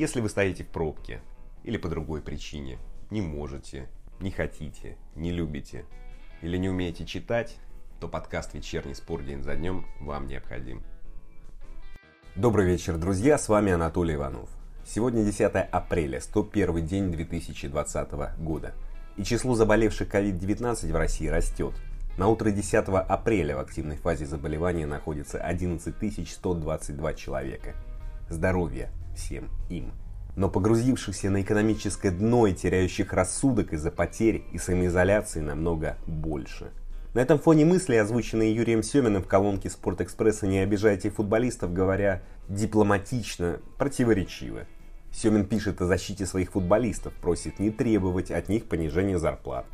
Если вы стоите в пробке или по другой причине, не можете, не хотите, не любите или не умеете читать, то подкаст «Вечерний спор день за днем» вам необходим. Добрый вечер, друзья, с вами Анатолий Иванов. Сегодня 10 апреля, 101 день 2020 года. И число заболевших COVID-19 в России растет. На утро 10 апреля в активной фазе заболевания находится 11 122 человека. Здоровья всем им. Но погрузившихся на экономическое дно и теряющих рассудок из-за потерь и самоизоляции намного больше. На этом фоне мысли, озвученные Юрием Семиным в колонке «Спортэкспресса. Не обижайте футболистов», говоря дипломатично, противоречивы. Семин пишет о защите своих футболистов, просит не требовать от них понижения зарплат.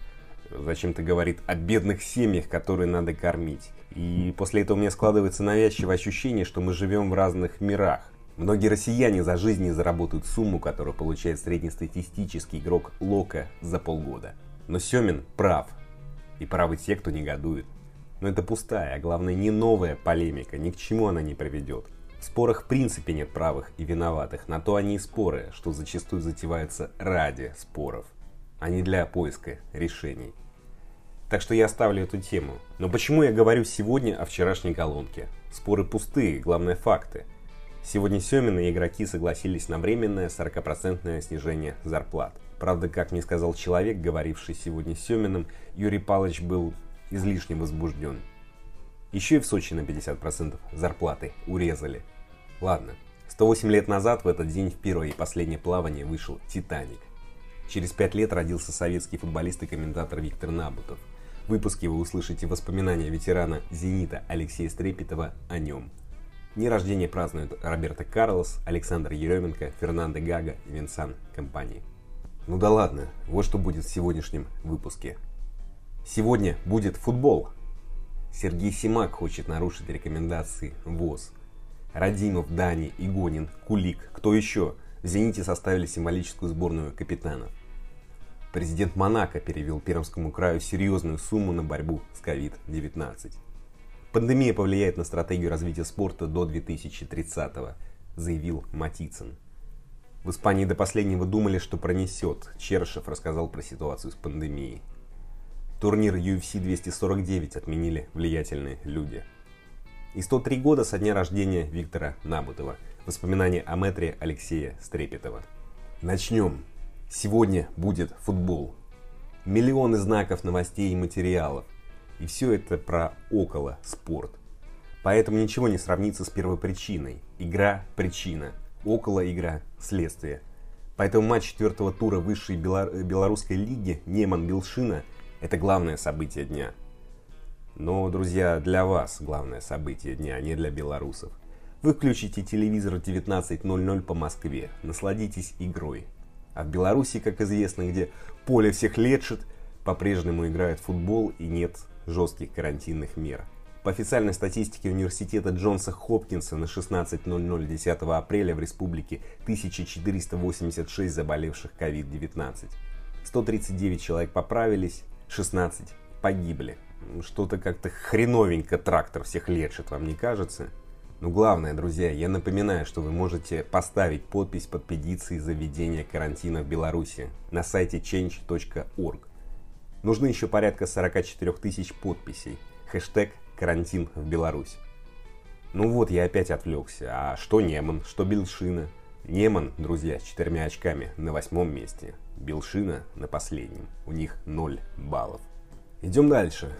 Зачем-то говорит о бедных семьях, которые надо кормить. И после этого у меня складывается навязчивое ощущение, что мы живем в разных мирах. Многие россияне за жизнь заработают сумму, которую получает среднестатистический игрок Лока за полгода. Но Семин прав. И правы те, кто негодует. Но это пустая, а главное не новая полемика, ни к чему она не приведет. В спорах в принципе нет правых и виноватых, на то они и споры, что зачастую затеваются ради споров, а не для поиска решений. Так что я оставлю эту тему. Но почему я говорю сегодня о вчерашней колонке? Споры пустые, главное факты – Сегодня Семин и игроки согласились на временное 40% снижение зарплат. Правда, как мне сказал человек, говоривший сегодня с Семиным, Юрий Павлович был излишне возбужден. Еще и в Сочи на 50% зарплаты урезали. Ладно, 108 лет назад в этот день в первое и последнее плавание вышел «Титаник». Через пять лет родился советский футболист и комментатор Виктор Набутов. В выпуске вы услышите воспоминания ветерана «Зенита» Алексея Стрепетова о нем – Дни рождения празднуют Роберто Карлос, Александр Еременко, Фернандо Гага и Винсан компании. Ну да ладно, вот что будет в сегодняшнем выпуске. Сегодня будет футбол. Сергей Симак хочет нарушить рекомендации ВОЗ. Радимов, Дани, Игонин, Кулик, кто еще? В «Зените» составили символическую сборную капитанов. Президент Монако перевел Пермскому краю серьезную сумму на борьбу с COVID-19. Пандемия повлияет на стратегию развития спорта до 2030-го, заявил Матицын. В Испании до последнего думали, что пронесет. Чершев рассказал про ситуацию с пандемией. Турнир UFC 249 отменили влиятельные люди. И 103 года со дня рождения Виктора Набутова. Воспоминания о метре Алексея Стрепетова. Начнем. Сегодня будет футбол. Миллионы знаков, новостей и материалов. И все это про около спорт. Поэтому ничего не сравнится с первой причиной. Игра – причина, около игра – следствие. Поэтому матч четвертого тура высшей белорусской лиги Неман-Белшина – это главное событие дня. Но, друзья, для вас главное событие дня, а не для белорусов. Вы включите телевизор в 19.00 по Москве, насладитесь игрой. А в Беларуси, как известно, где поле всех лечит, по-прежнему играют футбол и нет жестких карантинных мер. По официальной статистике университета Джонса Хопкинса на 16.00 10 апреля в республике 1486 заболевших COVID-19. 139 человек поправились, 16 погибли. Что-то как-то хреновенько трактор всех лечит, вам не кажется? Но главное, друзья, я напоминаю, что вы можете поставить подпись под петицией за введение карантина в Беларуси на сайте change.org. Нужны еще порядка 44 тысяч подписей. Хэштег «Карантин в Беларусь». Ну вот, я опять отвлекся. А что Неман, что Белшина? Неман, друзья, с четырьмя очками на восьмом месте. Белшина на последнем. У них 0 баллов. Идем дальше.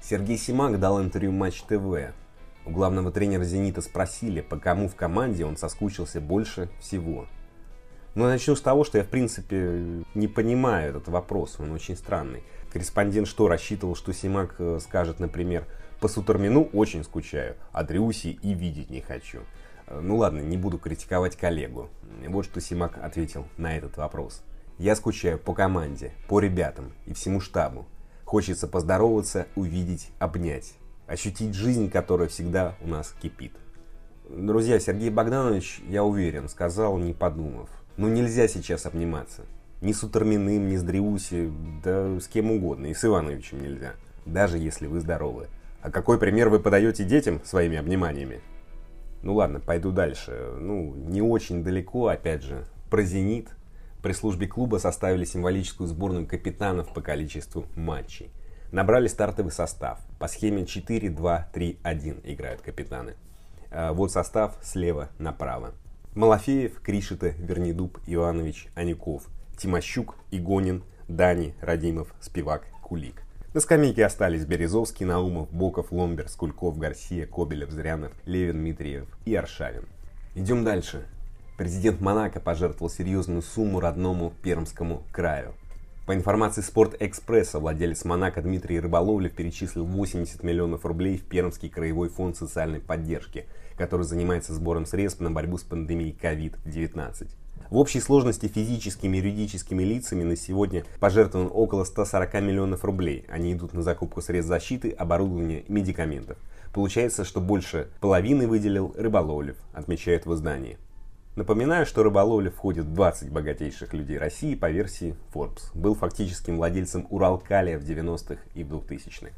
Сергей Симак дал интервью Матч ТВ. У главного тренера «Зенита» спросили, по кому в команде он соскучился больше всего. Ну, начну с того, что я, в принципе, не понимаю этот вопрос, он очень странный. Корреспондент что, рассчитывал, что Симак э, скажет, например, по Сутормину очень скучаю, а Дрюси и видеть не хочу. Э, ну ладно, не буду критиковать коллегу. Вот что Симак ответил на этот вопрос. Я скучаю по команде, по ребятам и всему штабу. Хочется поздороваться, увидеть, обнять. Ощутить жизнь, которая всегда у нас кипит. Друзья, Сергей Богданович, я уверен, сказал, не подумав. Ну нельзя сейчас обниматься. Ни с Уторминым, ни с Дриуси, да с кем угодно, и с Ивановичем нельзя, даже если вы здоровы. А какой пример вы подаете детям своими обниманиями? Ну ладно, пойду дальше. Ну, не очень далеко, опять же, Про «Зенит» при службе клуба составили символическую сборную капитанов по количеству матчей. Набрали стартовый состав. По схеме 4-2-3-1 играют капитаны. А вот состав слева направо. Малафеев, Кришита, Вернидуб, Иванович, Аников, Тимощук, Игонин, Дани, Радимов, Спивак, Кулик. На скамейке остались Березовский, Наумов, Боков, Ломбер, Скульков, Гарсия, Кобелев, Зрянов, Левин, Митриев и Аршавин. Идем дальше. Президент Монако пожертвовал серьезную сумму родному Пермскому краю. По информации Спорт-Экспресса, владелец Монако Дмитрий Рыболовлев перечислил 80 миллионов рублей в Пермский краевой фонд социальной поддержки, который занимается сбором средств на борьбу с пандемией COVID-19. В общей сложности физическими и юридическими лицами на сегодня пожертвовано около 140 миллионов рублей. Они идут на закупку средств защиты, оборудования и медикаментов. Получается, что больше половины выделил Рыболовлев, отмечают в издании. Напоминаю, что Рыболовлев входит в 20 богатейших людей России по версии Forbes. Был фактическим владельцем Уралкалия в 90-х и в 2000-х.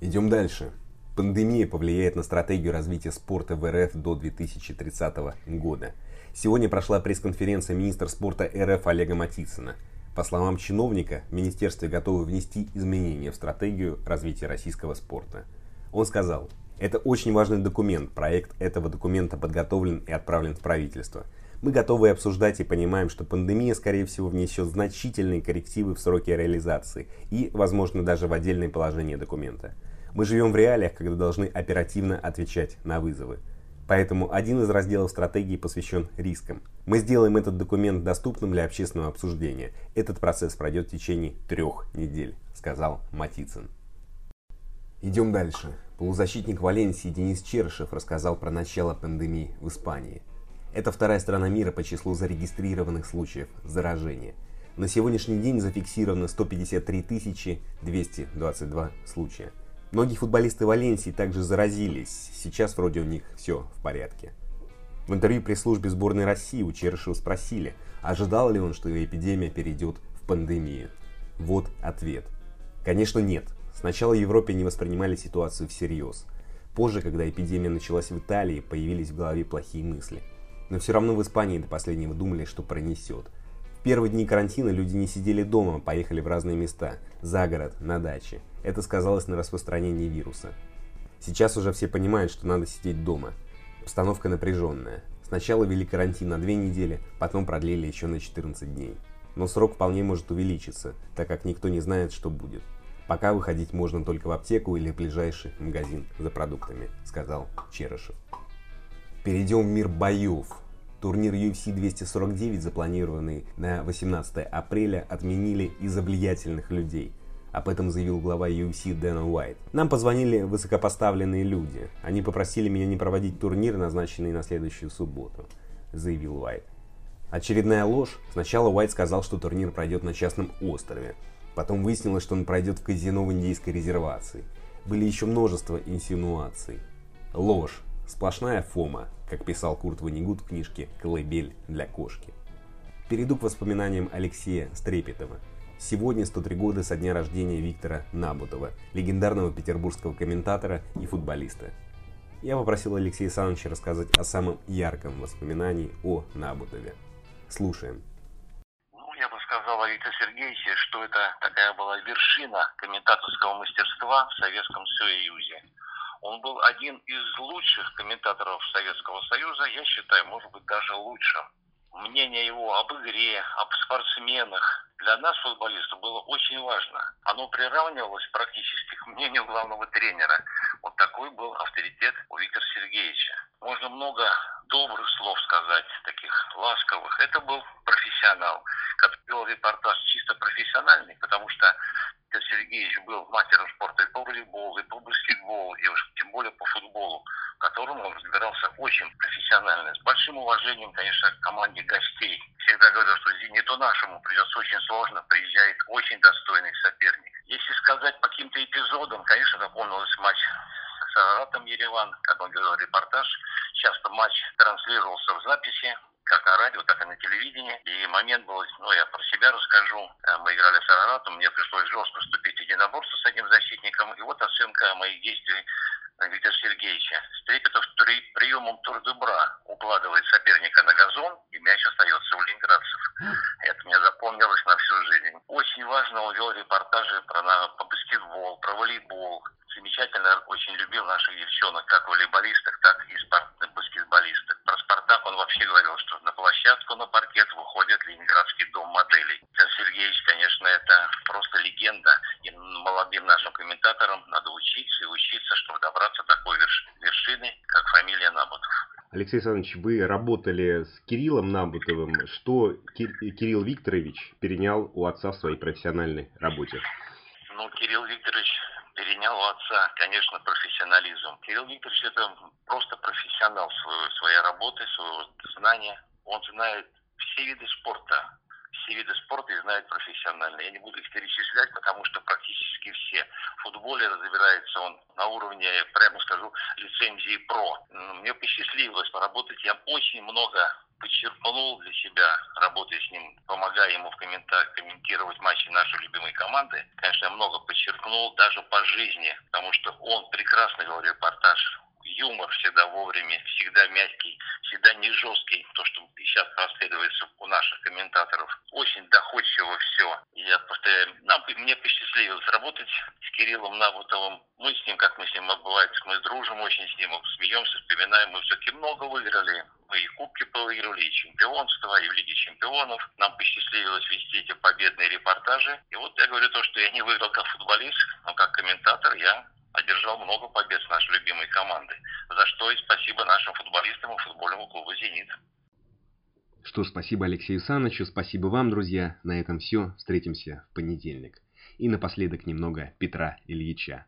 Идем дальше. Пандемия повлияет на стратегию развития спорта в РФ до 2030 года. Сегодня прошла пресс-конференция министра спорта РФ Олега Матицына. По словам чиновника, в министерстве готовы внести изменения в стратегию развития российского спорта. Он сказал, это очень важный документ. Проект этого документа подготовлен и отправлен в правительство. Мы готовы обсуждать и понимаем, что пандемия, скорее всего, внесет значительные коррективы в сроки реализации и, возможно, даже в отдельное положение документа. Мы живем в реалиях, когда должны оперативно отвечать на вызовы. Поэтому один из разделов стратегии посвящен рискам. Мы сделаем этот документ доступным для общественного обсуждения. Этот процесс пройдет в течение трех недель, сказал Матицын. Идем дальше. Полузащитник Валенсии Денис Черышев рассказал про начало пандемии в Испании. Это вторая страна мира по числу зарегистрированных случаев заражения. На сегодняшний день зафиксировано 153 222 случая. Многие футболисты Валенсии также заразились. Сейчас вроде у них все в порядке. В интервью пресс-службе сборной России у Черышева спросили, ожидал ли он, что эпидемия перейдет в пандемию. Вот ответ. Конечно нет. Сначала в Европе не воспринимали ситуацию всерьез. Позже, когда эпидемия началась в Италии, появились в голове плохие мысли. Но все равно в Испании до последнего думали, что пронесет. В первые дни карантина люди не сидели дома, а поехали в разные места, за город, на даче. Это сказалось на распространении вируса. Сейчас уже все понимают, что надо сидеть дома. Обстановка напряженная. Сначала ввели карантин на две недели, потом продлили еще на 14 дней. Но срок вполне может увеличиться, так как никто не знает, что будет. Пока выходить можно только в аптеку или в ближайший магазин за продуктами, сказал Черышев. Перейдем в мир боев. Турнир UFC 249, запланированный на 18 апреля, отменили из-за влиятельных людей. Об этом заявил глава UFC Дэна Уайт. Нам позвонили высокопоставленные люди. Они попросили меня не проводить турнир, назначенный на следующую субботу, заявил Уайт. Очередная ложь. Сначала Уайт сказал, что турнир пройдет на частном острове. Потом выяснилось, что он пройдет в казино в индейской резервации. Были еще множество инсинуаций. Ложь. Сплошная фома, как писал Курт Ванигут в книжке «Колыбель для кошки». Перейду к воспоминаниям Алексея Стрепетова. Сегодня 103 года со дня рождения Виктора Набутова, легендарного петербургского комментатора и футболиста. Я попросил Алексея Александровича рассказать о самом ярком воспоминании о Набутове. Слушаем сказал о Викторе Сергеевиче, что это такая была вершина комментаторского мастерства в Советском Союзе. Он был один из лучших комментаторов Советского Союза, я считаю, может быть, даже лучшим. Мнение его об игре, об спортсменах для нас, футболистов, было очень важно. Оно приравнивалось практически к мнению главного тренера. Вот такой был авторитет у Виктора Сергеевича. Можно много добрых слов сказать, таких ласковых. Это был профессионал который вел репортаж чисто профессиональный, потому что Петр Сергеевич был мастером спорта и по волейболу, и по баскетболу, и уж тем более по футболу, в котором он разбирался очень профессионально. С большим уважением, конечно, к команде гостей. Всегда говорил, что «Зениту нашему» придется очень сложно, приезжает очень достойный соперник. Если сказать по каким-то эпизодам, конечно, запомнилась матч с Аратом Ереван, когда он делал репортаж. Часто матч транслировался в записи, как на радио, так и на телевидении. И момент был, ну, я про себя расскажу. Э, мы играли с Араратом, мне пришлось жестко вступить в единоборство с одним защитником. И вот оценка моих действий Виктор Сергеевич Сергеевича Стрепетов при, приемом турдебра укладывает соперника на газон, и мяч остается у ленинградцев. Это мне запомнилось на всю жизнь. Очень важно, он вел репортажи про, на, по баскетбол, про волейбол. Замечательно очень любил наших девчонок, как волейболисток, так и спорт, баскетболисток. Про «Спартак» он вообще говорил, что на площадку, на паркет выходит Ленинградский дом моделей. Сергеевич, конечно, это просто легенда. И молодым нашим комментаторам надо учиться и учиться, чтобы добраться до такой вершины, как фамилия Набутов. Алексей Александрович, вы работали с Кириллом Набутовым. Что Кирилл Викторович перенял у отца в своей профессиональной работе? Ну, Кирилл Викторович перенял у отца, конечно, профессионализм. Кирилл Викторович это просто профессионал своей, своей работы, своего знания. Он знает все виды спорта, все виды спорта и знает профессионально. Я не буду их перечислять, потому что практически все. В футболе разбирается он на уровне, прямо скажу, лицензии ПРО. Мне посчастливилось поработать. Я очень много подчеркнул для себя, работая с ним, помогая ему в комментариях комментировать матчи нашей любимой команды. Конечно, я много подчеркнул даже по жизни, потому что он прекрасно вел репортаж юмор всегда вовремя, всегда мягкий, всегда не жесткий, то, что сейчас проследуется у наших комментаторов. Очень доходчиво все. Я повторяю, нам, мне посчастливилось работать с Кириллом Набутовым. Мы с ним, как мы с ним бывает, мы дружим очень с ним, смеемся, вспоминаем. Мы все-таки много выиграли. Мы и кубки выиграли, и чемпионство, и в Лиге чемпионов. Нам посчастливилось вести эти победные репортажи. И вот я говорю то, что я не выиграл как футболист, но как комментатор я одержал много побед с нашей любимой командой, за что и спасибо нашим футболистам и футбольному клубу «Зенит». Что ж, спасибо Алексею Санычу, спасибо вам, друзья. На этом все. Встретимся в понедельник. И напоследок немного Петра Ильича.